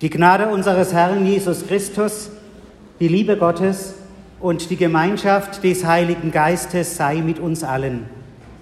Die Gnade unseres Herrn Jesus Christus, die Liebe Gottes und die Gemeinschaft des Heiligen Geistes sei mit uns allen.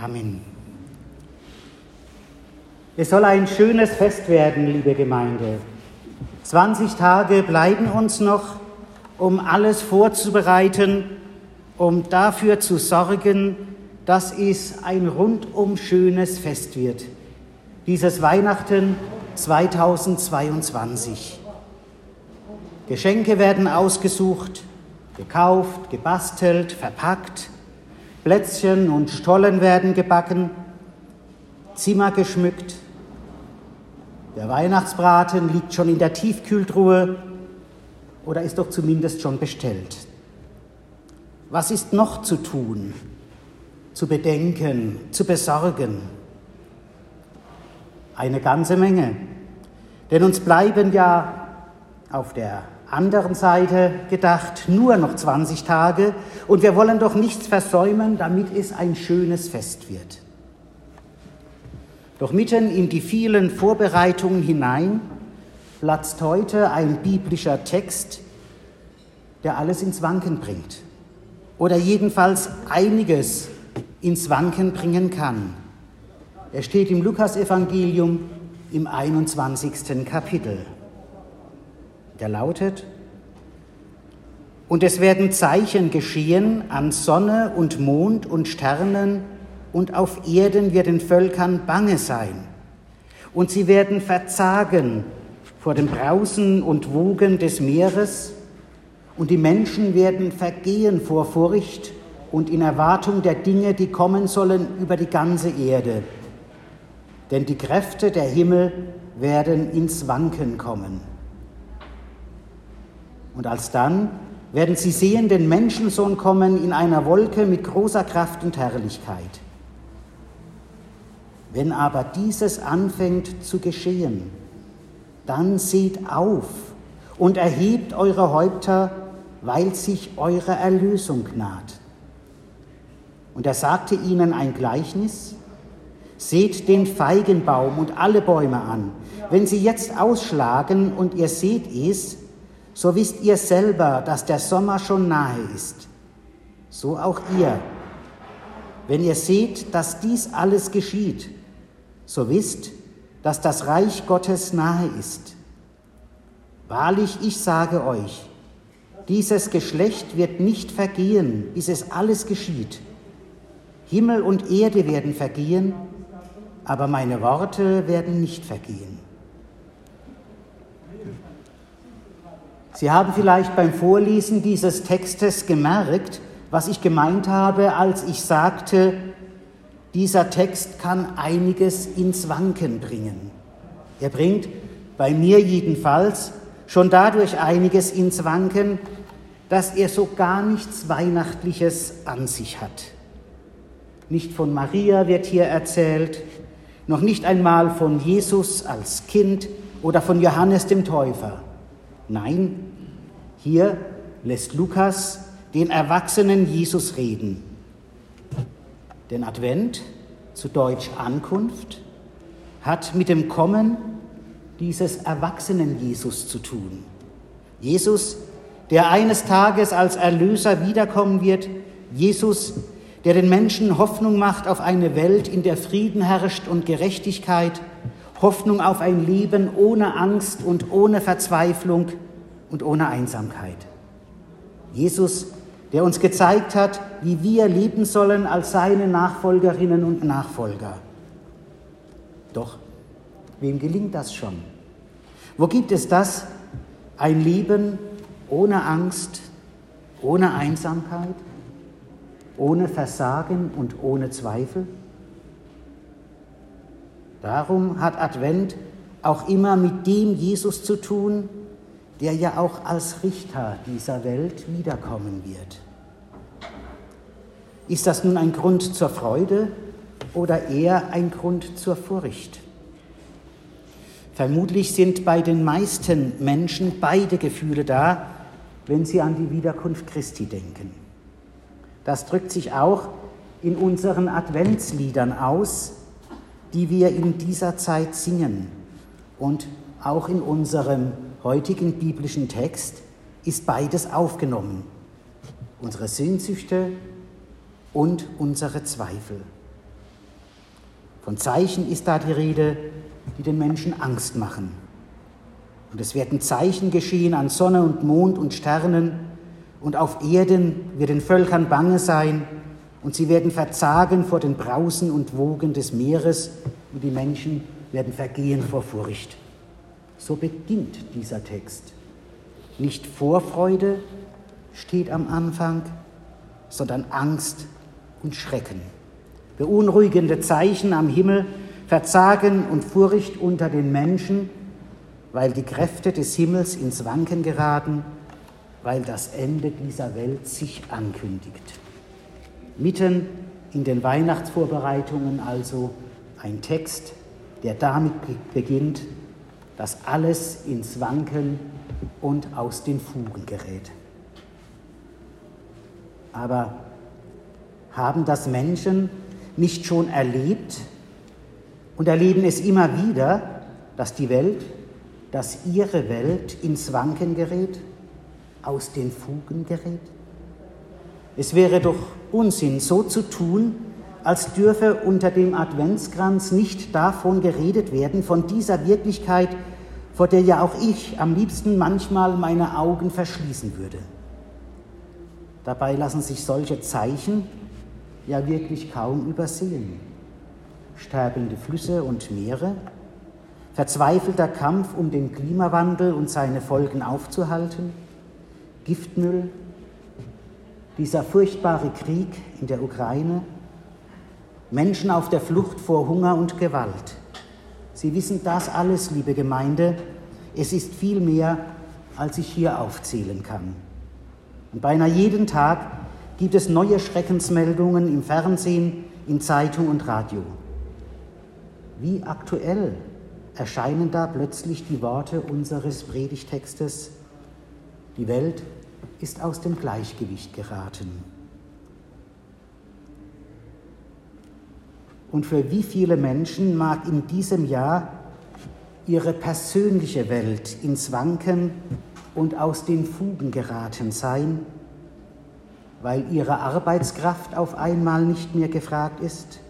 Amen. Es soll ein schönes Fest werden, liebe Gemeinde. 20 Tage bleiben uns noch, um alles vorzubereiten, um dafür zu sorgen, dass es ein rundum schönes Fest wird. Dieses Weihnachten 2022. Geschenke werden ausgesucht, gekauft, gebastelt, verpackt, Plätzchen und Stollen werden gebacken, Zimmer geschmückt. Der Weihnachtsbraten liegt schon in der Tiefkühltruhe oder ist doch zumindest schon bestellt. Was ist noch zu tun, zu bedenken, zu besorgen? Eine ganze Menge. Denn uns bleiben ja auf der anderen Seite gedacht nur noch 20 Tage und wir wollen doch nichts versäumen, damit es ein schönes Fest wird. Doch mitten in die vielen Vorbereitungen hinein platzt heute ein biblischer Text, der alles ins Wanken bringt oder jedenfalls einiges ins Wanken bringen kann. Er steht im Lukasevangelium im 21. Kapitel. Der lautet, und es werden Zeichen geschehen an Sonne und Mond und Sternen, und auf Erden wird den Völkern bange sein. Und sie werden verzagen vor dem Brausen und Wogen des Meeres, und die Menschen werden vergehen vor Furcht und in Erwartung der Dinge, die kommen sollen über die ganze Erde denn die Kräfte der Himmel werden ins Wanken kommen. Und alsdann werden sie sehen den Menschensohn kommen in einer Wolke mit großer Kraft und Herrlichkeit. Wenn aber dieses anfängt zu geschehen, dann seht auf und erhebt eure Häupter, weil sich eure Erlösung naht. Und er sagte ihnen ein Gleichnis, Seht den Feigenbaum und alle Bäume an. Wenn sie jetzt ausschlagen und ihr seht es, so wisst ihr selber, dass der Sommer schon nahe ist. So auch ihr. Wenn ihr seht, dass dies alles geschieht, so wisst, dass das Reich Gottes nahe ist. Wahrlich, ich sage euch, dieses Geschlecht wird nicht vergehen, bis es alles geschieht. Himmel und Erde werden vergehen, aber meine Worte werden nicht vergehen. Sie haben vielleicht beim Vorlesen dieses Textes gemerkt, was ich gemeint habe, als ich sagte, dieser Text kann einiges ins Wanken bringen. Er bringt bei mir jedenfalls schon dadurch einiges ins Wanken, dass er so gar nichts Weihnachtliches an sich hat. Nicht von Maria wird hier erzählt, noch nicht einmal von Jesus als Kind oder von Johannes dem Täufer. Nein, hier lässt Lukas den erwachsenen Jesus reden. Denn Advent, zu Deutsch Ankunft, hat mit dem Kommen dieses erwachsenen Jesus zu tun. Jesus, der eines Tages als Erlöser wiederkommen wird, Jesus, der den Menschen Hoffnung macht auf eine Welt, in der Frieden herrscht und Gerechtigkeit, Hoffnung auf ein Leben ohne Angst und ohne Verzweiflung und ohne Einsamkeit. Jesus, der uns gezeigt hat, wie wir leben sollen als seine Nachfolgerinnen und Nachfolger. Doch, wem gelingt das schon? Wo gibt es das, ein Leben ohne Angst, ohne Einsamkeit? Ohne Versagen und ohne Zweifel? Darum hat Advent auch immer mit dem Jesus zu tun, der ja auch als Richter dieser Welt wiederkommen wird. Ist das nun ein Grund zur Freude oder eher ein Grund zur Furcht? Vermutlich sind bei den meisten Menschen beide Gefühle da, wenn sie an die Wiederkunft Christi denken. Das drückt sich auch in unseren Adventsliedern aus, die wir in dieser Zeit singen und auch in unserem heutigen biblischen Text ist beides aufgenommen. Unsere Sehnsüchte und unsere Zweifel. Von Zeichen ist da die Rede, die den Menschen Angst machen. Und es werden Zeichen geschehen an Sonne und Mond und Sternen, und auf Erden wird den Völkern bange sein, und sie werden verzagen vor den Brausen und Wogen des Meeres, und die Menschen werden vergehen vor Furcht. So beginnt dieser Text. Nicht Vorfreude steht am Anfang, sondern Angst und Schrecken. Beunruhigende Zeichen am Himmel, Verzagen und Furcht unter den Menschen, weil die Kräfte des Himmels ins Wanken geraten, weil das Ende dieser Welt sich ankündigt. Mitten in den Weihnachtsvorbereitungen also ein Text, der damit beginnt, dass alles ins Wanken und aus den Fugen gerät. Aber haben das Menschen nicht schon erlebt und erleben es immer wieder, dass die Welt, dass ihre Welt ins Wanken gerät, aus den Fugen gerät? Es wäre doch Unsinn, so zu tun, als dürfe unter dem Adventskranz nicht davon geredet werden, von dieser Wirklichkeit, vor der ja auch ich am liebsten manchmal meine Augen verschließen würde. Dabei lassen sich solche Zeichen ja wirklich kaum übersehen. Sterbende Flüsse und Meere, verzweifelter Kampf, um den Klimawandel und seine Folgen aufzuhalten, Giftmüll, dieser furchtbare Krieg in der Ukraine, Menschen auf der Flucht vor Hunger und Gewalt. Sie wissen das alles, liebe Gemeinde. Es ist viel mehr, als ich hier aufzählen kann. Und beinahe jeden Tag gibt es neue Schreckensmeldungen im Fernsehen, in Zeitung und Radio. Wie aktuell erscheinen da plötzlich die Worte unseres Predigtextes, die Welt ist aus dem Gleichgewicht geraten. Und für wie viele Menschen mag in diesem Jahr ihre persönliche Welt ins Wanken und aus den Fugen geraten sein, weil ihre Arbeitskraft auf einmal nicht mehr gefragt ist,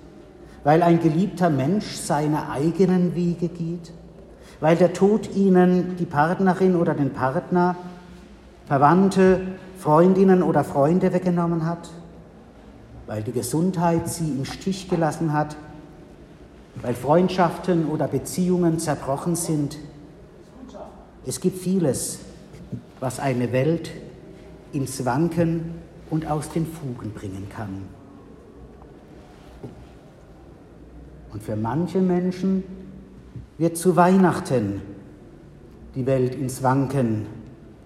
weil ein geliebter Mensch seine eigenen Wege geht, weil der Tod ihnen die Partnerin oder den Partner, Verwandte, Freundinnen oder Freunde weggenommen hat, weil die Gesundheit sie im Stich gelassen hat, weil Freundschaften oder Beziehungen zerbrochen sind. Es gibt vieles, was eine Welt ins Wanken und aus den Fugen bringen kann. Und für manche Menschen wird zu Weihnachten die Welt ins Wanken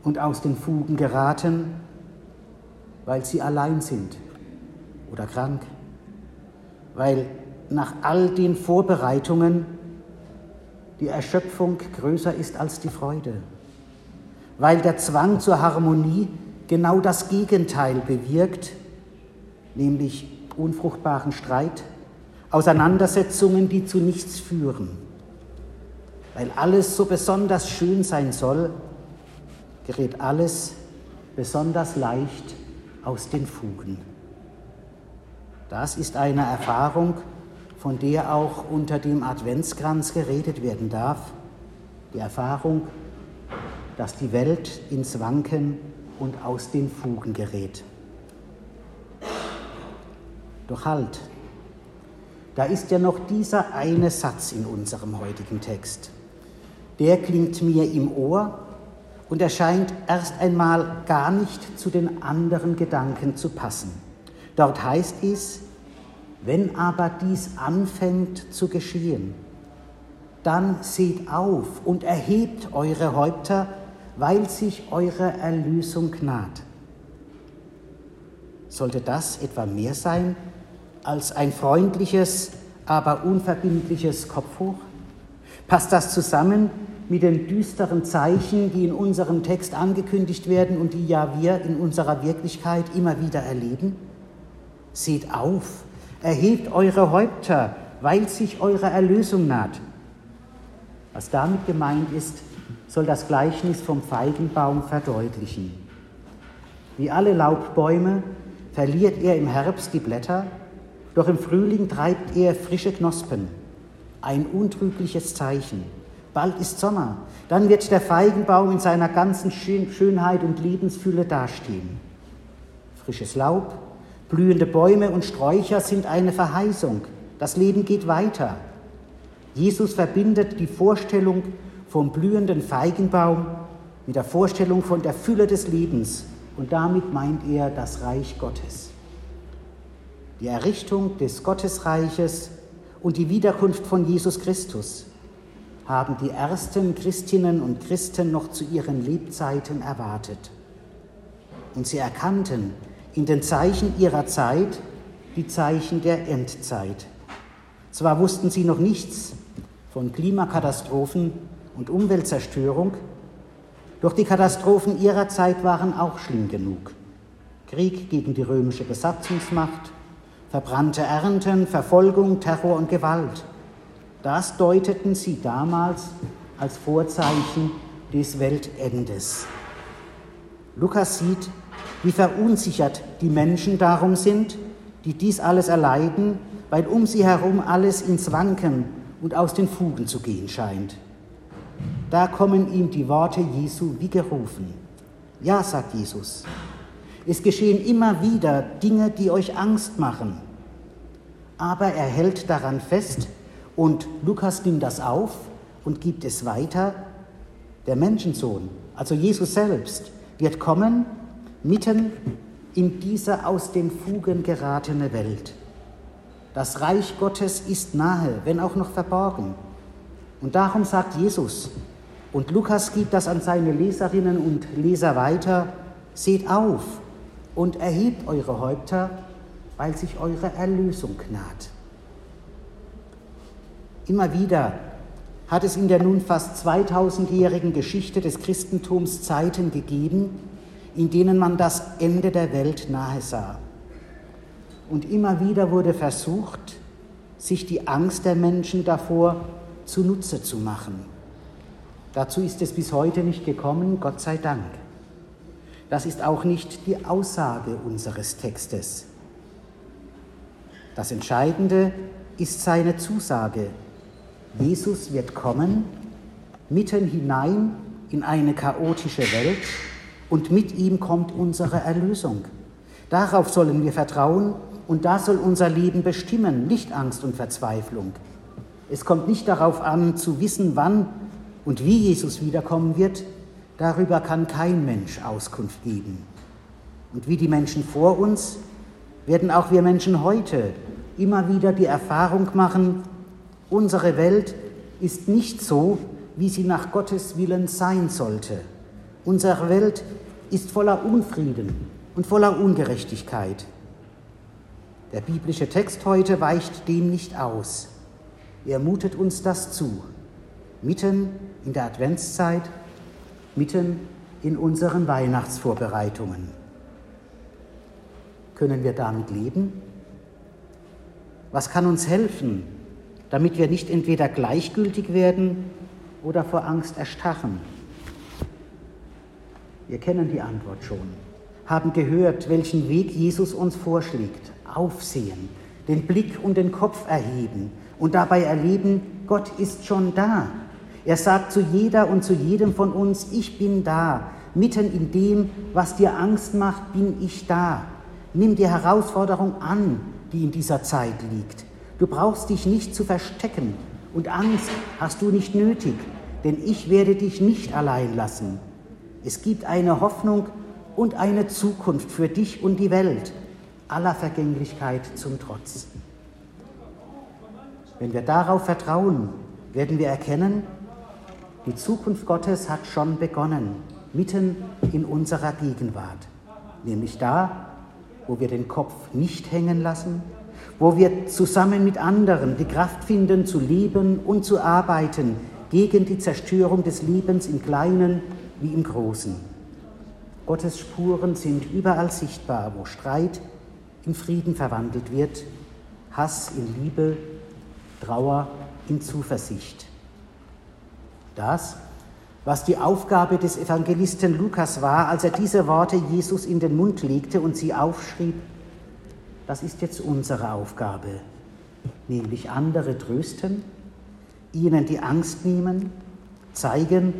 und aus den Fugen geraten, weil sie allein sind oder krank, weil nach all den Vorbereitungen die Erschöpfung größer ist als die Freude, weil der Zwang zur Harmonie genau das Gegenteil bewirkt, nämlich unfruchtbaren Streit, Auseinandersetzungen, die zu nichts führen. Weil alles so besonders schön sein soll, gerät alles besonders leicht aus den Fugen. Das ist eine Erfahrung, von der auch unter dem Adventskranz geredet werden darf. Die Erfahrung, dass die Welt ins Wanken und aus den Fugen gerät. Doch halt, da ist ja noch dieser eine Satz in unserem heutigen Text. Der klingt mir im Ohr und erscheint erst einmal gar nicht zu den anderen Gedanken zu passen. Dort heißt es, wenn aber dies anfängt zu geschehen, dann seht auf und erhebt eure Häupter, weil sich eure Erlösung naht. Sollte das etwa mehr sein als ein freundliches, aber unverbindliches Kopf hoch? Passt das zusammen mit den düsteren Zeichen, die in unserem Text angekündigt werden und die ja wir in unserer Wirklichkeit immer wieder erleben? Seht auf, erhebt eure Häupter, weil sich eure Erlösung naht. Was damit gemeint ist, soll das Gleichnis vom Feigenbaum verdeutlichen. Wie alle Laubbäume verliert er im Herbst die Blätter, doch im Frühling treibt er frische Knospen. Ein untrügliches Zeichen. Bald ist Sommer, dann wird der Feigenbaum in seiner ganzen Schönheit und Lebensfülle dastehen. Frisches Laub, blühende Bäume und Sträucher sind eine Verheißung. Das Leben geht weiter. Jesus verbindet die Vorstellung vom blühenden Feigenbaum mit der Vorstellung von der Fülle des Lebens und damit meint er das Reich Gottes. Die Errichtung des Gottesreiches und die Wiederkunft von Jesus Christus haben die ersten Christinnen und Christen noch zu ihren Lebzeiten erwartet. Und sie erkannten in den Zeichen ihrer Zeit die Zeichen der Endzeit. Zwar wussten sie noch nichts von Klimakatastrophen und Umweltzerstörung, doch die Katastrophen ihrer Zeit waren auch schlimm genug. Krieg gegen die römische Besatzungsmacht, verbrannte Ernten, Verfolgung, Terror und Gewalt. Das deuteten sie damals als Vorzeichen des Weltendes. Lukas sieht, wie verunsichert die Menschen darum sind, die dies alles erleiden, weil um sie herum alles ins Wanken und aus den Fugen zu gehen scheint. Da kommen ihm die Worte Jesu wie gerufen. Ja, sagt Jesus, es geschehen immer wieder Dinge, die euch Angst machen. Aber er hält daran fest und Lukas nimmt das auf und gibt es weiter. Der Menschensohn, also Jesus selbst, wird kommen mitten in diese aus den Fugen geratene Welt. Das Reich Gottes ist nahe, wenn auch noch verborgen. Und darum sagt Jesus, und Lukas gibt das an seine Leserinnen und Leser weiter, seht auf und erhebt eure Häupter, weil sich eure Erlösung naht. Immer wieder hat es in der nun fast 2000-jährigen Geschichte des Christentums Zeiten gegeben, in denen man das Ende der Welt nahe sah. Und immer wieder wurde versucht, sich die Angst der Menschen davor zunutze zu machen. Dazu ist es bis heute nicht gekommen, Gott sei Dank. Das ist auch nicht die Aussage unseres Textes. Das Entscheidende ist seine Zusage. Jesus wird kommen, mitten hinein in eine chaotische Welt und mit ihm kommt unsere Erlösung. Darauf sollen wir vertrauen und das soll unser Leben bestimmen, nicht Angst und Verzweiflung. Es kommt nicht darauf an, zu wissen, wann und wie Jesus wiederkommen wird. Darüber kann kein Mensch Auskunft geben. Und wie die Menschen vor uns, werden auch wir Menschen heute immer wieder die Erfahrung machen, unsere Welt ist nicht so, wie sie nach Gottes Willen sein sollte. Unsere Welt ist voller Unfrieden und voller Ungerechtigkeit. Der biblische Text heute weicht dem nicht aus. Er mutet uns das zu, mitten in der Adventszeit, mitten in unseren Weihnachtsvorbereitungen. Können wir damit leben? Was kann uns helfen, damit wir nicht entweder gleichgültig werden oder vor Angst erstarren? Wir kennen die Antwort schon, haben gehört, welchen Weg Jesus uns vorschlägt aufsehen, den Blick und den Kopf erheben und dabei erleben, Gott ist schon da. Er sagt zu jeder und zu jedem von uns, ich bin da. Mitten in dem, was dir Angst macht, bin ich da. Nimm die Herausforderung an, die in dieser Zeit liegt. Du brauchst dich nicht zu verstecken und Angst hast du nicht nötig, denn ich werde dich nicht allein lassen. Es gibt eine Hoffnung und eine Zukunft für dich und die Welt aller Vergänglichkeit zum Trotz. Wenn wir darauf vertrauen, werden wir erkennen, die Zukunft Gottes hat schon begonnen, mitten in unserer Gegenwart, nämlich da, wo wir den Kopf nicht hängen lassen, wo wir zusammen mit anderen die Kraft finden, zu leben und zu arbeiten gegen die Zerstörung des Lebens im Kleinen wie im Großen. Gottes Spuren sind überall sichtbar, wo Streit, in Frieden verwandelt wird, Hass in Liebe, Trauer in Zuversicht. Das was die Aufgabe des Evangelisten Lukas war, als er diese Worte Jesus in den Mund legte und sie aufschrieb, das ist jetzt unsere Aufgabe, nämlich andere trösten, ihnen die Angst nehmen, zeigen,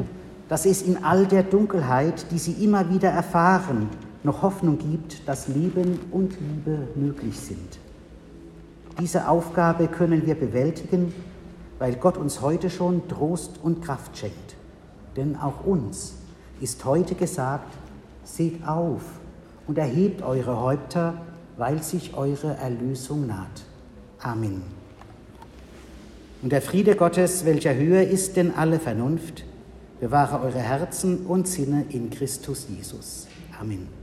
dass es in all der Dunkelheit, die sie immer wieder erfahren, noch Hoffnung gibt, dass Leben und Liebe möglich sind. Diese Aufgabe können wir bewältigen, weil Gott uns heute schon Trost und Kraft schenkt. Denn auch uns ist heute gesagt, seht auf und erhebt eure Häupter, weil sich eure Erlösung naht. Amen. Und der Friede Gottes, welcher höher ist denn alle Vernunft, bewahre eure Herzen und Sinne in Christus Jesus. Amen.